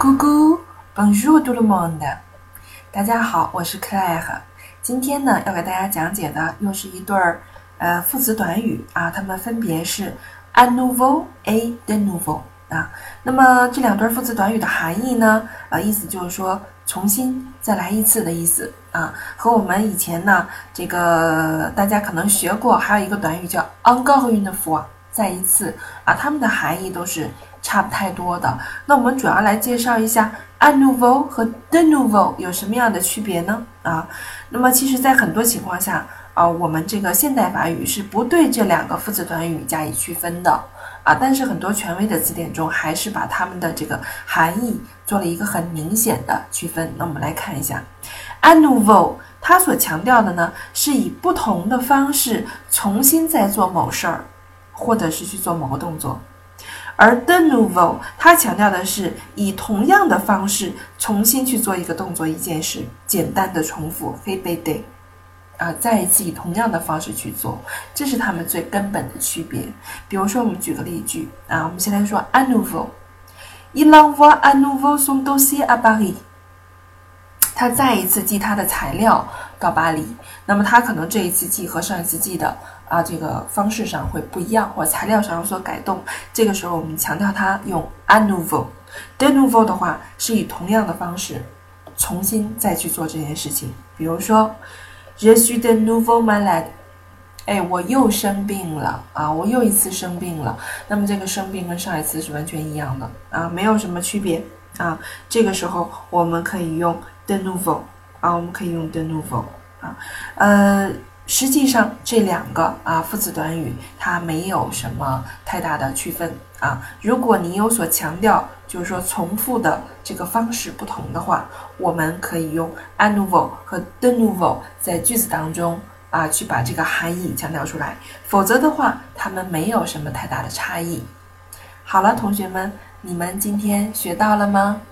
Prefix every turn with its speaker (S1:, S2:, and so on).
S1: Coucou, bonjour tout le monde。大家好，我是 Claire。今天呢，要给大家讲解的又是一对儿呃副词短语啊，它们分别是 a nouveau et de nouveau 啊。那么这两对副词短语的含义呢，呃，意思就是说重新再来一次的意思啊，和我们以前呢这个大家可能学过，还有一个短语叫 encore une fois。再一次啊，它们的含义都是差不太多的。那我们主要来介绍一下 a nouveau 和 de nouveau 有什么样的区别呢？啊，那么其实，在很多情况下啊，我们这个现代法语是不对这两个副词短语加以区分的啊。但是很多权威的词典中还是把它们的这个含义做了一个很明显的区分。那我们来看一下 a nouveau，它所强调的呢，是以不同的方式重新再做某事儿。或者是去做某个动作，而 de nouveau 它强调的是以同样的方式重新去做一个动作、一件事，简单的重复 f a b e day，啊，再一次以同样的方式去做，这是它们最根本的区别。比如说，我们举个例句啊，我们先来说 a nouveau，il envoie a nouveau son dossier à Paris，他再一次寄他的材料到巴黎，那么他可能这一次寄和上一次寄的。啊，这个方式上会不一样，或材料上有所改动。这个时候，我们强调他用 a nouveau。de nouveau 的话，是以同样的方式重新再去做这件事情。比如说，je suis de nouveau malade。哎，我又生病了啊！我又一次生病了。那么这个生病跟上一次是完全一样的啊，没有什么区别啊。这个时候我们可以用 de novo 啊，我们可以用 de novo 啊，呃。实际上，这两个啊副词短语它没有什么太大的区分啊。如果你有所强调，就是说重复的这个方式不同的话，我们可以用 a nouveau 和 de novo 在句子当中啊去把这个含义强调出来。否则的话，它们没有什么太大的差异。好了，同学们，你们今天学到了吗？